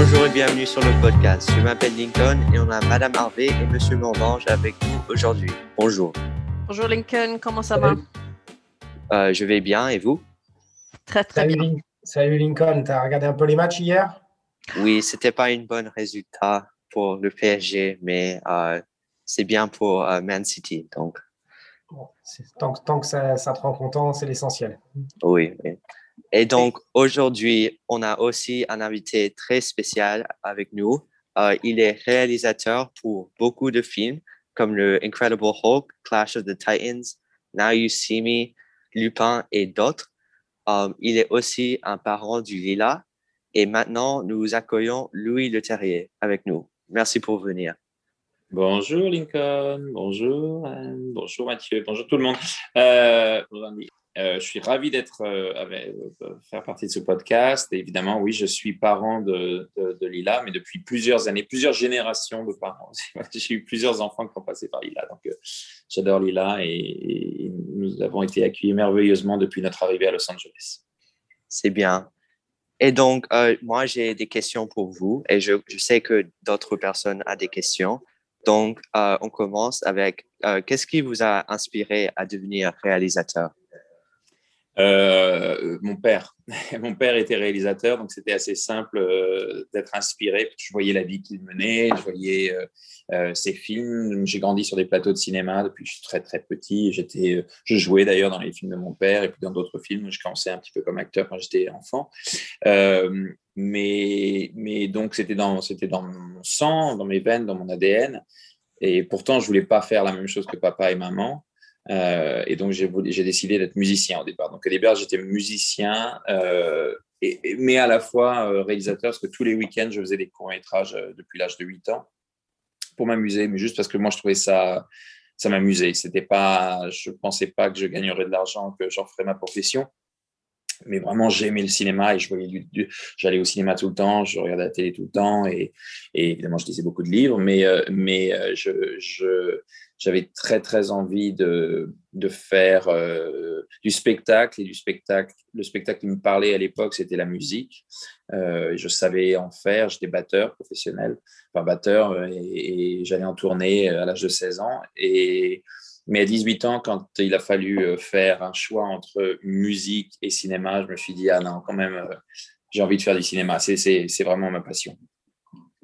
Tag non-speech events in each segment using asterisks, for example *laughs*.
Bonjour et bienvenue sur le podcast. Je m'appelle Lincoln et on a Madame Harvey et Monsieur Morvange avec nous aujourd'hui. Bonjour. Bonjour Lincoln, comment ça va? Euh, je vais bien et vous? Très très Salut, bien. Lin- Salut Lincoln, tu as regardé un peu les matchs hier? Oui, c'était pas un bon résultat pour le PSG, mais euh, c'est bien pour euh, Man City. Donc, Bon, tant que ça, ça te rend content, c'est l'essentiel. oui. oui. Et donc, aujourd'hui, on a aussi un invité très spécial avec nous. Euh, il est réalisateur pour beaucoup de films comme le Incredible Hulk, Clash of the Titans, Now You See Me, Lupin et d'autres. Euh, il est aussi un parent du Lila. Et maintenant, nous accueillons Louis Le Terrier avec nous. Merci pour venir. Bonjour Lincoln, bonjour Anne, bonjour Mathieu, bonjour tout le monde. Euh, bonjour Andy. Euh, je suis ravi d'être euh, euh, faire partie de ce podcast. Évidemment, oui, je suis parent de, Lila, mais depuis plusieurs années, plusieurs générations de parents. *laughs* J'ai eu plusieurs enfants qui ont passé par Lila, donc euh, j'adore Lila et, nous avons été accueillis merveilleusement depuis notre arrivée à Los Angeles. C'est bien. Et donc, euh, moi, j'ai des questions pour vous et je, sais que d'autres personnes ont des questions. Donc, euh, on commence avec euh, qu'est-ce qui vous a inspiré à devenir réalisateur? Euh, mon père. *laughs* mon père était réalisateur, donc c'était assez simple euh, d'être inspiré. Je voyais la vie qu'il menait, je voyais euh, ses films. J'ai grandi sur des plateaux de cinéma depuis que je suis très très petit. J'étais, je jouais d'ailleurs dans les films de mon père et puis dans d'autres films. Je commençais un petit peu comme acteur quand j'étais enfant. Mais, mais donc c'était dans, c'était dans mon sang, dans mes veines, dans mon ADN. Et pourtant, je voulais pas faire la même chose que papa et maman. Euh, et donc, j'ai décidé d'être musicien au départ. Donc, au départ, j'étais musicien, euh, mais à la fois euh, réalisateur, parce que tous les week-ends, je faisais des courts-métrages depuis l'âge de 8 ans pour m'amuser, mais juste parce que moi, je trouvais ça, ça m'amusait. C'était pas, je pensais pas que je gagnerais de l'argent, que j'en ferais ma profession. Mais vraiment, j'aimais le cinéma et je voyais du, du- j'allais au cinéma tout le temps, je regardais la télé tout le temps et, et évidemment, je lisais beaucoup de livres, mais, euh, mais euh, je, j'avais très très envie de, de faire euh, du spectacle et du spectacle. Le spectacle qui me parlait à l'époque, c'était la musique. Euh, je savais en faire, j'étais batteur professionnel, enfin batteur, euh, et, et j'allais en tournée à l'âge de 16 ans. Et, mais à 18 ans, quand il a fallu euh, faire un choix entre musique et cinéma, je me suis dit, ah non, quand même, euh, j'ai envie de faire du cinéma. C'est, vraiment ma passion.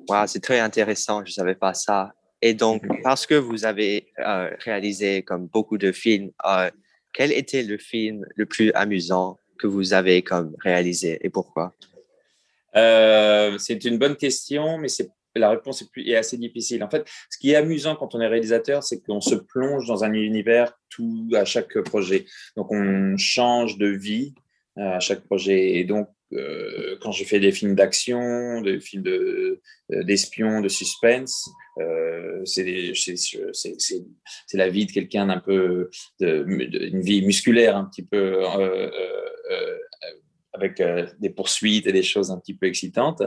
Wow, c'est très intéressant, je ne savais pas ça. Et donc, parce que vous avez euh, réalisé comme beaucoup de films, euh, quel était le film le plus amusant que vous avez comme réalisé et pourquoi? Euh, c'est une bonne question, mais c'est la réponse est, plus, est assez difficile. En fait, ce qui est amusant quand on est réalisateur, c'est qu'on se plonge dans un univers tout à chaque projet. Donc, on change de vie euh, à chaque projet. Et donc, euh, quand je fais des films d'action, des films de, d'espions, de suspense, euh, c'est, la vie de quelqu'un d'un peu, de, une vie musculaire un petit peu. Euh, euh, avec euh, des poursuites et des choses un petit peu excitantes.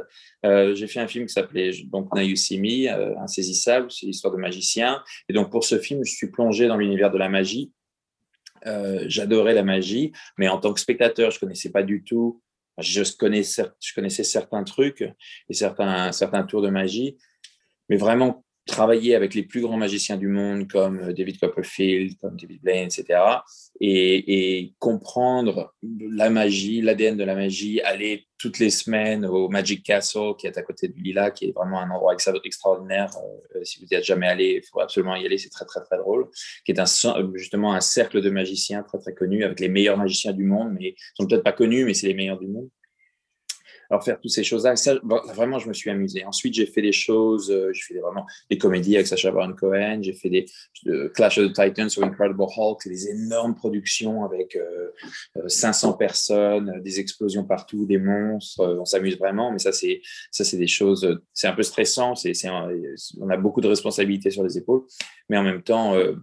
Euh, j'ai fait un film qui s'appelait donc euh, Insaisissable, c'est l'histoire de magicien. Et donc pour ce film, je suis plongé dans l'univers de la magie. J'adorais la magie, mais en tant que spectateur, je connaissais pas du tout. Je connaissais, je connaissais certains trucs et certains, certains tours de magie, mais vraiment travailler avec les plus grands magiciens du monde comme David Copperfield, comme David Blaine, etc. Et, comprendre la magie, l'ADN de la magie, aller toutes les semaines au Magic Castle qui est à côté du Lila, qui est vraiment un endroit extraordinaire. Euh, si vous n'y êtes jamais allé, il faut absolument y aller, c'est très très très drôle. Qui est un, justement un cercle de magiciens très très connu avec les meilleurs magiciens du monde, mais ils sont peut-être pas connus, mais c'est les meilleurs du monde alors faire toutes ces choses-là, vraiment, je me suis amusé. Ensuite, j'ai fait des choses, euh, j'ai fait des, vraiment des comédies avec Sacha Baron Cohen, j'ai fait des euh, Clash of the Titans ou Incredible Hulk, des énormes productions avec euh, 500 personnes, des explosions partout, des monstres, on s'amuse vraiment, mais ça, c'est ça, c'est des choses, c'est un peu stressant, c'est, on a beaucoup de responsabilités sur les épaules, mais en même temps, euh,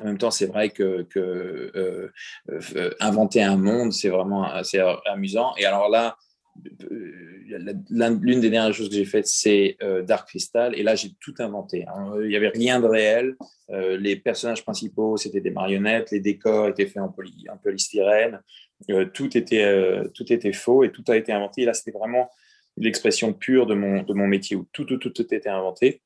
en même temps, c'est vrai que, euh, euh, inventer un monde, c'est vraiment c'est amusant. Et alors là, l'une des dernières choses que j'ai faites, c'est euh, Dark Crystal. Et là, j'ai tout inventé. Hein. Il n'y avait rien de réel. Euh, les personnages principaux, c'était des marionnettes. Les décors étaient faits en, poly, en polystyrène. Euh, tout, était, faux et tout a été inventé. Et là, c'était vraiment l'expression pure de mon, métier où tout, tout, tout, était inventé.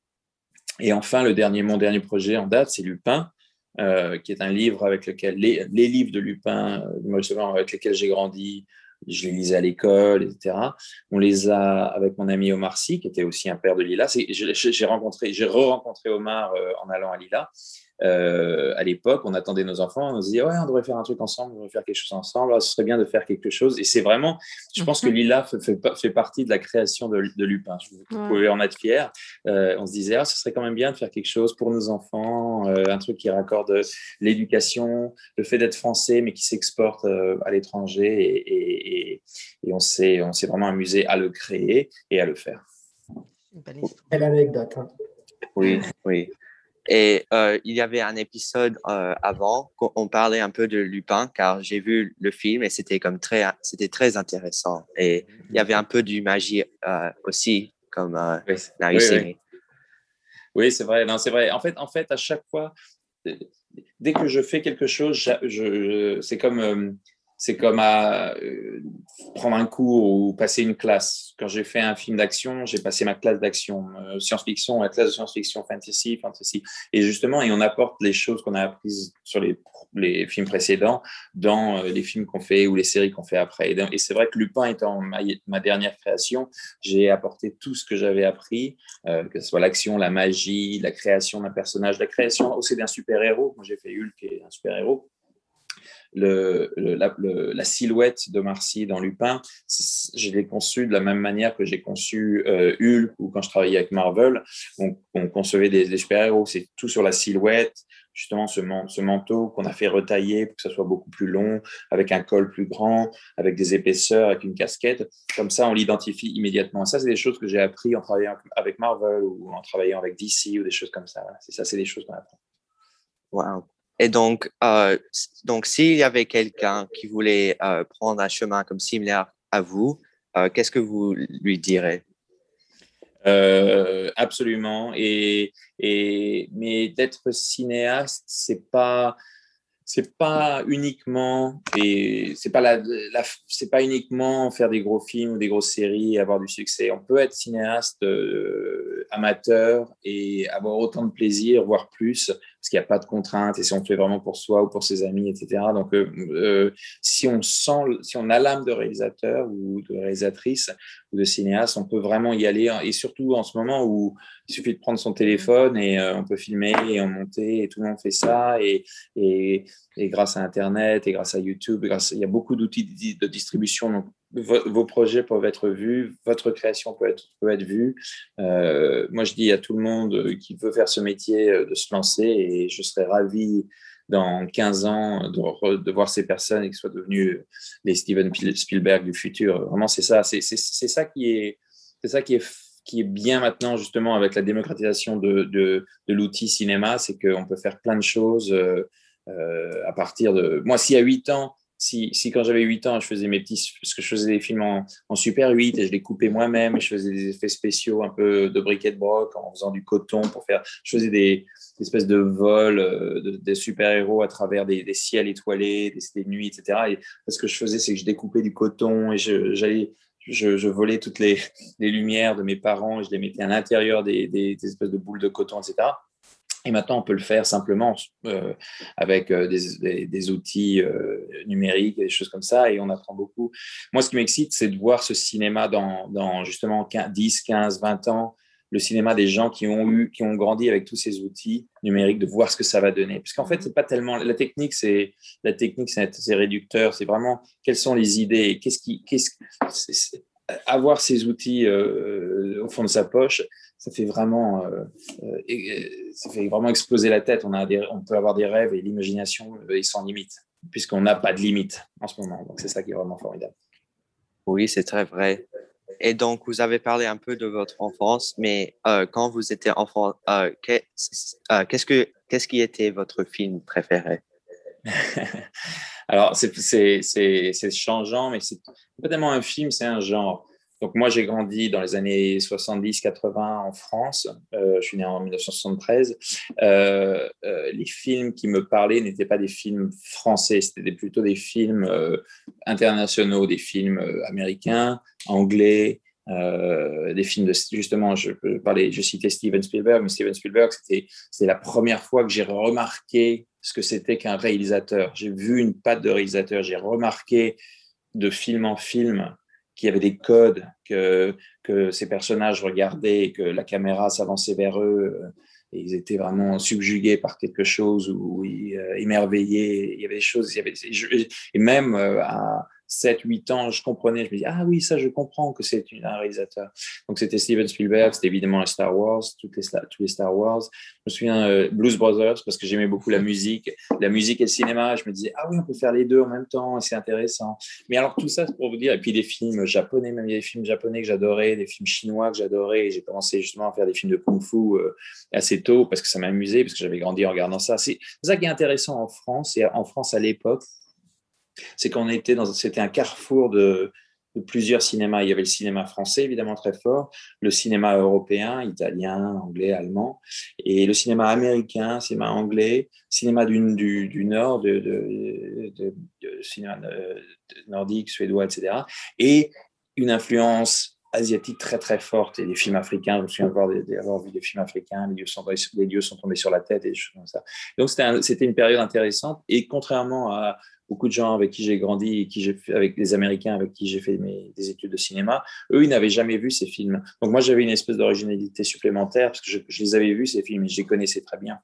Et enfin, le dernier, mon dernier projet en date, c'est Lupin, euh, qui est un livre avec lequel les, les livres de Lupin, euh, avec lesquels j'ai grandi, je les lisais à l'école, etc. On les a avec mon ami Omar Sy, qui était aussi un père de Lila. J'ai rencontré, j'ai re-rencontré Omar euh, en allant à Lila. Euh, à l'époque, on attendait nos enfants, on se disait ouais, on devrait faire un truc ensemble, on devrait faire quelque chose ensemble. ce serait bien de faire quelque chose. Et c'est vraiment, je pense que. Lila fait, fait, partie de la création de, Lupin. Vous pouvez en être fier. Euh, on se disait ah, ce serait quand même bien de faire quelque chose pour nos enfants, euh, un truc qui raccorde l'éducation, le fait d'être français mais qui s'exporte à l'étranger. Et, et on s'est vraiment amusé à le créer et à le faire. Quelle anecdote. Hein. Oui, oui. Et euh, il y avait un épisode euh, avant où on parlait un peu de Lupin, car j'ai vu le film et c'était comme très, c'était très intéressant. Et il y avait un peu du magie euh, aussi, comme oui, la oui, oui. c'est vrai. Non, c'est vrai. En fait, en fait, à chaque fois, dès que je fais quelque chose, c'est comme c'est comme à euh, prendre un cours ou passer une classe. Quand j'ai fait un film d'action, j'ai passé ma classe d'action, euh, science-fiction, la classe de science-fiction, fantasy, fantasy. Et justement, et on apporte les choses qu'on a apprises sur les, films précédents dans euh, les films qu'on fait ou les séries qu'on fait après. Et, c'est vrai que Lupin étant ma, ma dernière création, j'ai apporté tout ce que j'avais appris, que ce soit l'action, la magie, la création d'un personnage, la création aussi d'un super-héros. Moi, j'ai fait Hulk et un super-héros la, silhouette de Marcy dans Lupin, je l'ai conçu de la même manière que j'ai conçu euh, Hulk ou quand je travaillais avec Marvel. On, concevait des, super-héros, c'est tout sur la silhouette, justement ce, ce manteau qu'on a fait retailler pour que ça soit beaucoup plus long, avec un col plus grand, avec des épaisseurs, avec une casquette. Comme ça, on l'identifie immédiatement. Ça, c'est des choses que j'ai appris en travaillant avec Marvel ou en travaillant avec DC ou des choses comme ça. C'est ça, c'est des choses qu'on apprend. Wow. Et donc, euh, donc s'il y avait quelqu'un qui voulait euh, prendre un chemin comme similaire à vous, euh, qu'est-ce que vous lui direz? Absolument. Et, et mais d'être cinéaste, c'est pas c'est pas uniquement et c'est pas la, c'est pas uniquement faire des gros films ou des grosses séries et avoir du succès. On peut être cinéaste amateur et avoir autant de plaisir, voire plus, parce qu'il n'y a pas de contraintes et si on fait vraiment pour soi ou pour ses amis, etc. Donc, euh, euh, si on sent, si on a l'âme de réalisateur ou de réalisatrice ou de cinéaste, on peut vraiment y aller. Et surtout en ce moment où il suffit de prendre son téléphone et euh, on peut filmer et en monter et tout le monde fait ça. Et, et, et grâce à Internet et grâce à YouTube, il y a beaucoup d'outils de distribution. Vos projets peuvent être vus, votre création peut être, peut être vue. Euh, moi, je dis à tout le monde qui veut faire ce métier euh, de se lancer et je serais ravi dans 15 ans de, de voir ces personnes et qu'ils soient devenus les Steven Spielberg du futur. Vraiment, c'est ça. C'est ça qui est, c'est ça qui est qui est bien maintenant justement avec la démocratisation de, de, de l'outil cinéma, c'est qu'on peut faire plein de choses euh, à partir de... Moi, si à 8 ans, si, quand j'avais 8 ans, je faisais mes petits, parce que je faisais des films en, Super 8 et je les coupais moi-même et je faisais des effets spéciaux un peu de briquet de broc en faisant du coton pour faire, je faisais des, espèces de vols euh, des super-héros à travers des, ciels étoilés, des, nuits, etc. Et ce que je faisais, c'est que je découpais du coton et j'allais, je, volais toutes les, lumières de mes parents et je les mettais à l'intérieur des, espèces de boules de coton, etc. Et maintenant, on peut le faire simplement euh, avec euh, des, des, outils euh, numériques des choses comme ça, et on apprend beaucoup. Moi, ce qui m'excite, c'est de voir ce cinéma dans, dans, justement 10, 15, 20 ans, le cinéma des gens qui ont eu, qui ont grandi avec tous ces outils numériques, de voir ce que ça va donner. Parce qu'en fait, c'est pas tellement la technique, c'est la technique, c'est réducteur. C'est vraiment quelles sont les idées, qu'est-ce qui, qu'est-ce, avoir ces outils au fond de sa poche, ça fait vraiment, euh, euh, ça fait vraiment exploser la tête. On, a on peut avoir des rêves et l'imagination est euh, sans limite, puisqu'on n'a pas de limite en ce moment. Donc, c'est ça qui est vraiment formidable. Oui, c'est très vrai. Et donc, vous avez parlé un peu de votre enfance, mais quand vous étiez enfant, qu'est-ce, que, qu'est-ce qui était votre film préféré? *laughs* Alors, c'est, changeant, mais c'est pas tellement un film, c'est un genre. Donc moi, j'ai grandi dans les années 70-80 en France. Euh, je suis né en 1973. Euh, euh, les films qui me parlaient n'étaient pas des films français, c'était plutôt des films internationaux, des films américains, anglais, euh, des films de justement, je parler, je citais Steven Spielberg, mais Steven Spielberg, c'était la première fois que j'ai remarqué ce que c'était qu'un réalisateur. J'ai vu une patte de réalisateur, j'ai remarqué de film en film qu'il y avait des codes que, que ces personnages regardaient, que la caméra s'avançait vers eux, euh, et ils étaient vraiment subjugués par quelque chose ou euh, émerveillés. Il y avait des choses, il y avait, et même à, 7, 8 ans, je comprenais, je me disais, ah oui, ça, je comprends que c'est un réalisateur. Donc, c'était Steven Spielberg, c'était évidemment Star Wars, toutes les, tous les Star Wars. Je me souviens euh, Blues Brothers, parce que j'aimais beaucoup la musique, la musique et le cinéma. Je me disais, ah oui, on peut faire les deux en même temps, c'est intéressant. Mais alors, tout ça, c'est pour vous dire, et puis des films japonais, même il y a des films japonais que j'adorais, des films chinois que j'adorais. J'ai commencé justement à faire des films de kung-fu euh, assez tôt, parce que ça m'amusait, parce que j'avais grandi en regardant ça. C'est ça qui est intéressant en France, et en France à l'époque, c'est qu'on était dans, c'était un carrefour de, plusieurs cinémas. Il y avait le cinéma français, évidemment très fort, le cinéma européen, italien, anglais, allemand, et le cinéma américain, cinéma anglais, cinéma du, nord, de, cinéma nordique, suédois, etc. Et une influence asiatique très très forte et des films africains. Je me souviens d'avoir vu des films africains, les dieux, sont, tombés sur la tête et des choses comme ça. Donc c'était une période intéressante et contrairement à beaucoup de gens avec qui j'ai grandi et qui avec des Américains avec qui j'ai fait mes, des études de cinéma, eux, ils n'avaient jamais vu ces films. Donc moi, j'avais une espèce d'originalité supplémentaire parce que je, les avais vus, ces films, et je les connaissais très bien.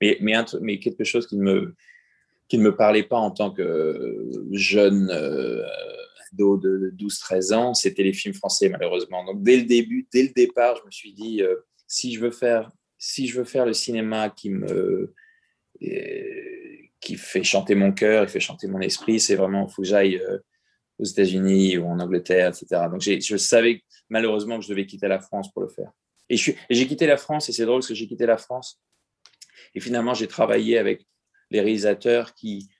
Mais, mais, quelque chose qui ne me, qui me parlait pas en tant que jeune euh, ado de 12-13 ans, c'était les films français, malheureusement. Donc dès le début, dès le départ, je me suis dit, euh, si, je veux faire, si je veux faire le cinéma qui me... Euh, qui fait chanter mon cœur, qui fait chanter mon esprit. C'est vraiment, il faut que j'aille euh, aux États-Unis ou en Angleterre, etc. Donc, je savais malheureusement que je devais quitter la France pour le faire. Et j'ai quitté la France, et c'est drôle parce que j'ai quitté la France. Et finalement, j'ai travaillé avec les réalisateurs qui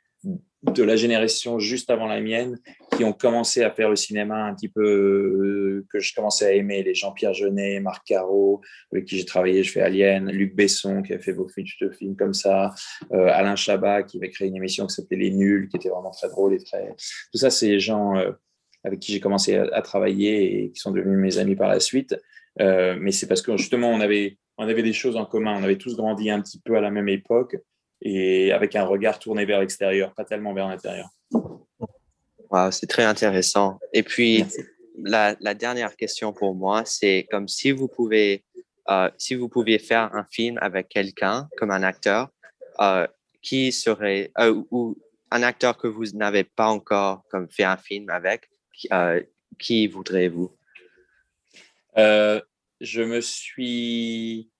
de la génération juste avant la mienne qui ont commencé à faire le cinéma un petit peu euh, que je commençais à aimer, les Jean-Pierre Jeunet, Marc Caro, avec qui j'ai travaillé, je fais Alien, Luc Besson qui a fait beaucoup de films comme ça, euh, Alain Chabat qui avait créé une émission qui s'appelait Les Nuls, qui était vraiment très drôle et très... Tout ça, c'est les gens euh, avec qui j'ai commencé à, travailler et qui sont devenus mes amis par la suite. mais c'est parce que justement, on avait, on avait des choses en commun, on avait tous grandi un petit peu à la même époque et avec un regard tourné vers l'extérieur, pas tellement vers l'intérieur. Wow, c'est très intéressant. Et puis, la, la, dernière question pour moi, c'est comme si vous pouvez, euh, si vous pouviez faire un film avec quelqu'un comme un acteur, euh, qui serait, euh, ou un acteur que vous n'avez pas encore comme fait un film avec, qui voudrez-vous? je me suis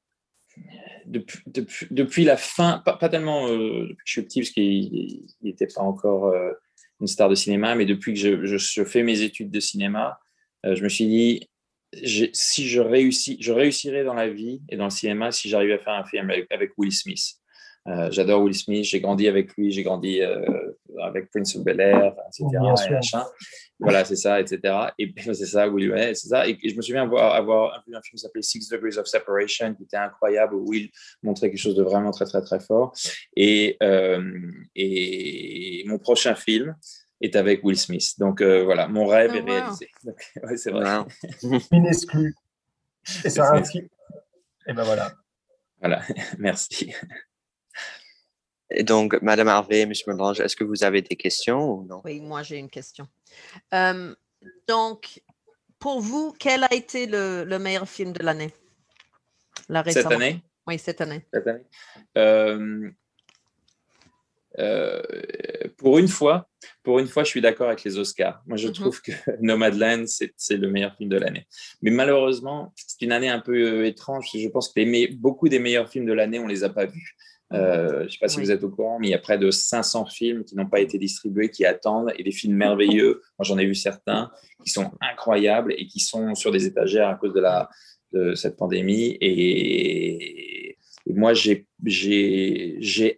depuis, la fin, pas, tellement euh, depuis que je suis petit, parce qu'il n'était pas encore euh, une star de cinéma, mais depuis que je, fais mes études de cinéma, euh, je me suis dit, si je réussis, je réussirais dans la vie et dans le cinéma si j'arrivais à faire un film avec Will Smith. J'adore Will Smith, j'ai grandi avec lui, j'ai grandi avec Prince of Bel Air, etc. voilà, c'est ça, etc. Et *laughs* c'est ça, Will, ouais, c'est ça. Et, je me souviens avoir, avoir vu un film qui s'appelait Six Degrees of Separation, qui était incroyable, où Will montrait quelque chose de vraiment très, très, très fort. Et, euh, et mon prochain film, est avec Will Smith. Donc voilà, mon rêve oh, est réalisé. *laughs* ouais, c'est vrai. Inexclu. *laughs* Et ça Et ben voilà. Voilà, merci. Et donc, Madame Harvey, M. Melange, est-ce que vous avez des questions ou non? Oui, moi j'ai une question. donc, pour vous, quel a été le, meilleur film de l'année? Cette année? Oui, cette année. Cette année. Euh, pour une fois, pour une fois, je suis d'accord avec les Oscars. Moi, je mm-hmm. trouve que *laughs* Nomadland, c'est le meilleur film de l'année. Mais malheureusement, c'est une année un peu euh, étrange. Je pense que beaucoup des meilleurs films de l'année, on les a pas vus. Euh, je ne sais pas si vous êtes au courant, mais il y a près de 500 films qui n'ont pas été distribués, qui attendent, et des films merveilleux. Moi, j'en ai vu certains qui sont incroyables et qui sont sur des étagères à cause de, la, de cette pandémie. Et, et moi, j'ai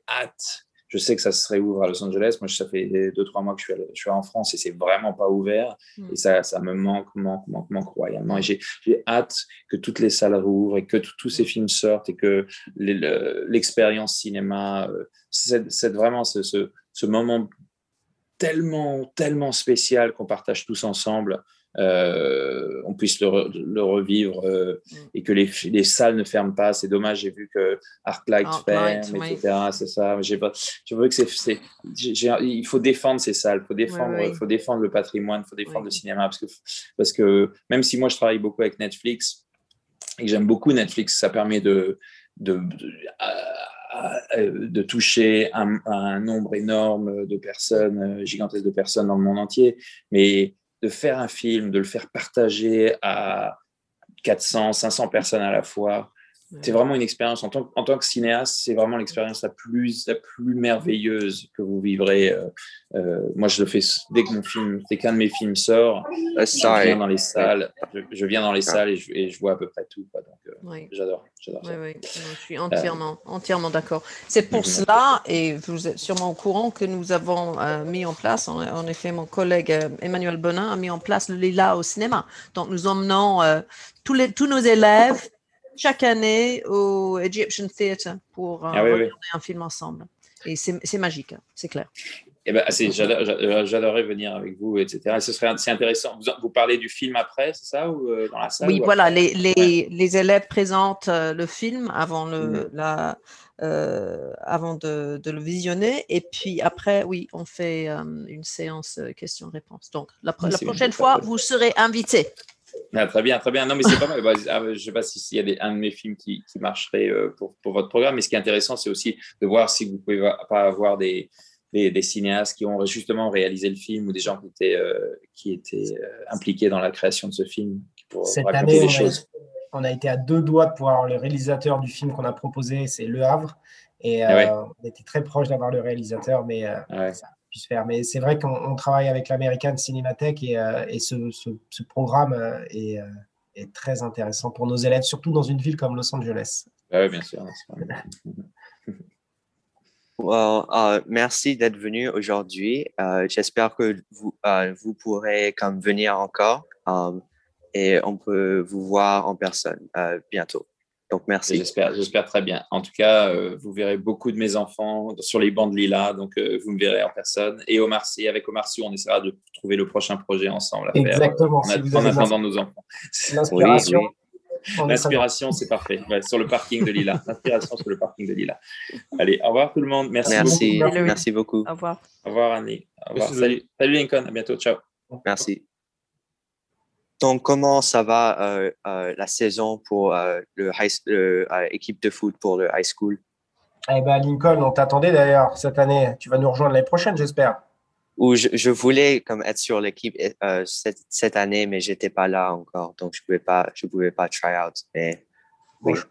hâte je sais que ça se réouvre à Los Angeles. Moi, ça fait deux, trois mois que je suis, je suis en France et c'est vraiment pas ouvert. Hmm. Et ça, ça me manque, manque, manque, manque royalement. Et j'ai hâte que toutes les salles rouvrent et que tous ces films sortent et que l'expérience cinéma, euh, c'est vraiment ce, ce, ce, moment tellement, tellement spécial qu'on partage tous ensemble euh, on puisse le, re- le revivre euh, Mm. et que les, les salles ne ferment pas. C'est dommage, j'ai vu que Arclight ferme, etc. C'est ça. Pas, je veux que c'est, il faut défendre ces salles, il faut défendre, oui. faut défendre le patrimoine, il faut défendre le cinéma parce que, parce que même si moi je travaille beaucoup avec Netflix et que j'aime beaucoup Netflix, ça permet de, de, de, toucher un, un nombre énorme de personnes, euh, gigantesques de personnes dans le monde entier, mais de faire un film, de le faire partager à 400, 500 personnes à la fois, c'est vraiment une expérience. En tant, en tant que cinéaste, c'est vraiment l'expérience la plus, la plus merveilleuse que vous vivrez. Euh, euh, moi, je le fais dès que mon film, dès qu'un de mes films sort, je viens dans les salles, je, je viens dans les salles et je, et je vois à peu près tout. quoi. Donc, euh, Oui. j'adore, j'adore Oui, ça. oui, non, je suis entièrement, Euh, entièrement d'accord. C'est pour cela, et vous êtes sûrement au courant, que nous avons euh, mis en place, en, en effet, mon collègue euh, Emmanuel Bonin a mis en place le Lila au cinéma. Donc, nous emmenons euh, tous, les, tous nos élèves chaque année au Egyptian Theatre pour euh, Ah oui, oui. regarder un film ensemble. Et c'est magique, hein, c'est clair. Eh ben, j'a- j'adorerais venir avec vous, etc. Et ce serait c'est intéressant. Vous, vous parlez du film après, c'est ça, ou euh, dans la salle Oui, ou voilà, les, élèves présentent euh, le film avant, le, Mhm. la, euh, avant de, de le visionner. Et puis après, oui, on fait euh, une séance euh, questions-réponses. Donc, la, la prochaine fois, vous serez invités. Ah, très bien, très bien. Non, mais c'est pas mal. Bah, ah, je ne sais pas s'il y a des, un de mes films qui, qui marcherait euh, pour, pour votre programme, mais ce qui est intéressant, c'est aussi de voir si vous pouvez va- pas avoir des, des, des cinéastes qui ont justement réalisé le film ou des gens qui étaient, euh, qui étaient euh, impliqués dans la création de ce film pour Cette raconter année, des on a, on a été à deux doigts de pouvoir avoir le réalisateur du film qu'on a proposé, c'est Le Havre. Et Ah ouais. on était très proche d'avoir le réalisateur, mais euh, Ouais. ça faire. Mais c'est vrai qu'on on travaille avec l'American Cinematheque et, euh, et ce, ce- ce programme euh, est, euh, est très intéressant pour nos élèves, surtout dans une ville comme Los Angeles. Ah ouais, bien sûr. *laughs* Well, uh, merci d'être venu aujourd'hui. Euh, J'espère que vous, euh, vous pourrez comme venir encore um, et on peut vous voir en personne euh, bientôt. Donc, merci. J'espère, j'espère très bien. En tout cas, euh, vous verrez beaucoup de mes enfants sur les bancs de Lila, donc euh, vous me verrez en personne. Et Omar Sy, avec Omar Sy, on essaiera de trouver le prochain projet ensemble à faire, Exactement. en, Si attendant nos enfants. L'inspiration, oui. L'inspiration, c'est parfait. Ouais, sur le parking de Lila. L'inspiration sur le parking de Lila. Allez, au revoir tout le monde. Merci, Merci, beaucoup. merci beaucoup. Au revoir. Au revoir Annie. Au revoir. Salut. Salut Lincoln. À bientôt. Ciao. Merci. Donc, comment ça va euh, euh, la saison pour euh, le, euh, de foot pour le high school? Eh ben, Lincoln, on t'attendait d'ailleurs cette année. Tu vas nous rejoindre l'année prochaine, j'espère. Ou je, je voulais comme être sur l'équipe cette, cette année, mais j'étais pas là encore, donc je pouvais pas, je pouvais pas try out. Mais Bon, je,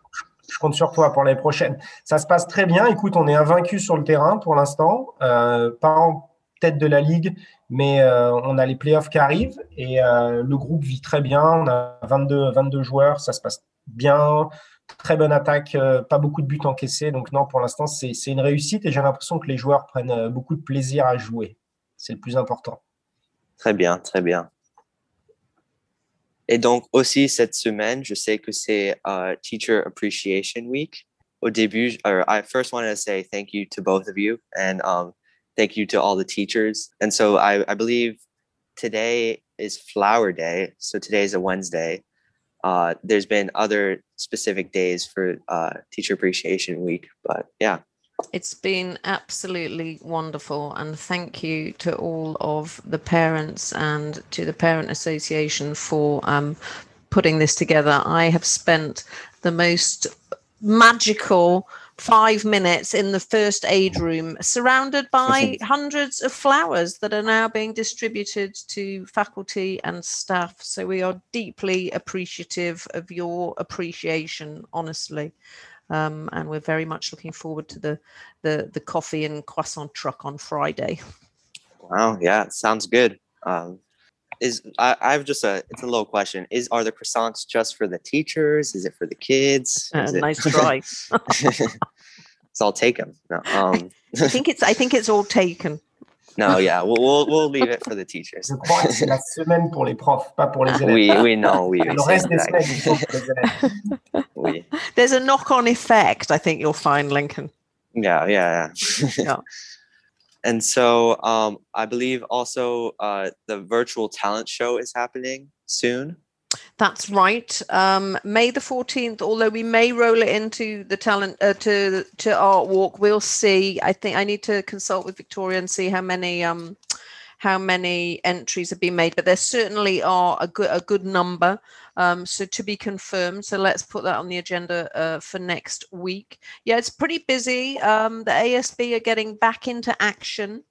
je compte sur toi pour l'année prochaine. Ça se passe très bien. Écoute, on est invaincu sur le terrain pour l'instant. Pas en tête de la ligue, mais euh, on a les playoffs qui arrivent et euh, le groupe vit très bien. On a 22, 22 joueurs. Ça se passe bien. Très bonne attaque. euh, pas beaucoup de buts encaissés. Donc, non, pour l'instant, c'est une réussite et j'ai l'impression que les joueurs prennent beaucoup de plaisir à jouer. C'est le plus important. Très bien, très bien. Et donc aussi cette semaine, je sais que c'est Teacher Appreciation Week. Au début, uh, I first wanted to say thank you to both of you and um, thank you to all the teachers. And so I, I believe today is Flower Day. So today is a Wednesday. Uh, there's been other specific days for uh, Teacher Appreciation Week, but yeah. It's been absolutely wonderful, and thank you to all of the parents and to the Parent Association for um, putting this together. I have spent the most magical five minutes in the first aid room, surrounded by hundreds of flowers that are now being distributed to faculty and staff. So we are deeply appreciative of your appreciation, honestly um, and we're very much looking forward to the the the coffee and croissant truck on Friday. Wow, yeah, sounds good. Um, is I, I have just a it's a little question. Is are the croissants just for the teachers? Is it for the kids? Uh, Is it- nice *laughs* try. so I'll take them. No, um, I think it's I think it's all taken. *laughs* no, yeah, we'll, we'll we'll leave it for the teachers. Je crois que c'est la *laughs* semaine pour les profs, pas pour les élèves. Oui, oui, non, oui, oui, Le reste des semaines, il faut pour les élèves. Oui. There's a knock-on effect. I think you'll find Lincoln. Yeah, yeah, yeah. Yeah. And so um, I believe also uh, the virtual talent show is happening. soon. That's right. Um, May the 14th, although we may roll it into the talent uh, to to art walk, we'll see. I think I need to consult with Victoria and see how many um how many entries have been made, but there certainly are a good a good number. Um, so to be confirmed. So let's put that on the agenda uh, for next week. Yeah, it's pretty busy. Um, the ASB are getting back into action.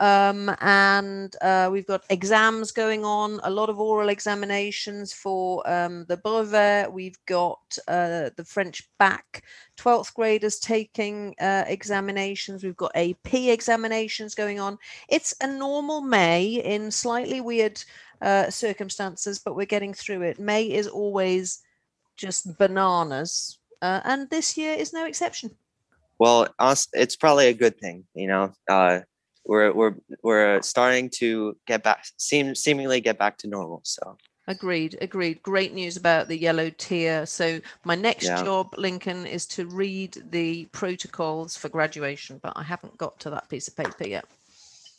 Um, and uh, we've got exams going on, a lot of oral examinations for um, the brevet. We've got uh, the French back 12th graders taking uh, examinations. We've got AP examinations going on. It's a normal May in slightly weird uh, circumstances, but we're getting through it. May is always just bananas. Uh, and this year is no exception. Well, it's probably a good thing, you know. We're we're we're starting to get back seem seemingly get back to normal so. Agreed agreed. Great news about the yellow tier. So my next yeah. job lincoln is to read the protocols for graduation but i haven't got to that piece of paper yet.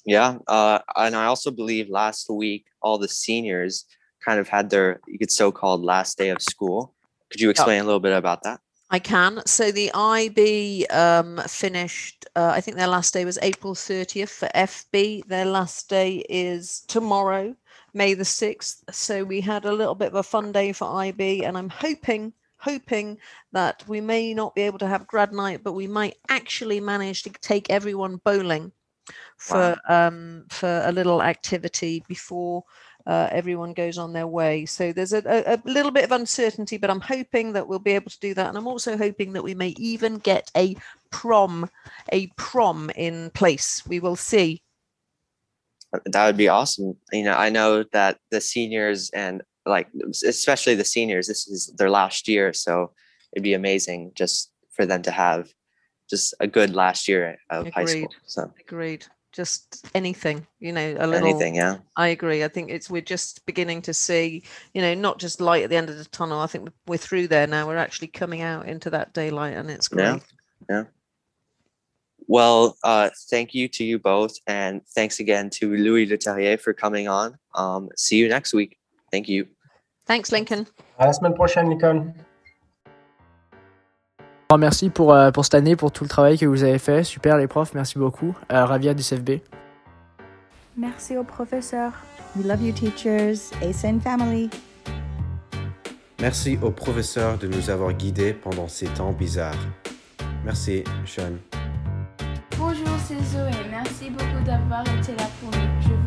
Yeah uh, and i also believe last week all the seniors kind of had their you could so-called last day of school. Could you explain oh. a little bit about that I can. So the IB um, finished, uh, I think their last day was April 30th for FB. Their last day is tomorrow, May the 6th. So we had a little bit of a fun day for IB, and I'm hoping, hoping that we may not be able to have grad night, but we might actually manage to take everyone bowling for wow. um, for a little activity before uh, everyone goes on their way. So there's a, a, little bit of uncertainty, but I'm hoping that we'll be able to do that. And I'm also hoping that we may even get a prom, a prom in place. We will see. That would be awesome. You know, I know that the seniors and like especially the seniors, this is their last year, so it'd be amazing just for them to have just a good last year of Agreed. high school. So agreed just anything you know a little anything yeah. I agree i think it's we're just beginning to see you know not just light at the end of the tunnel i think we're through there now we're actually coming out into that daylight and it's great. yeah, yeah. well uh thank you to you both and thanks again to louis leterrier for coming on. Um see you next week. Thank you. Thanks lincoln Merci pour, euh, pour cette année, pour tout le travail que vous avez fait. Super les profs, merci beaucoup. Euh, Ravia du CFB. Merci aux professeurs. We love you teachers, ASN family. Merci aux professeurs de nous avoir guidés pendant ces temps bizarres. Merci, Sean. Bonjour, c'est Zoé. Merci beaucoup d'avoir été là pour nous.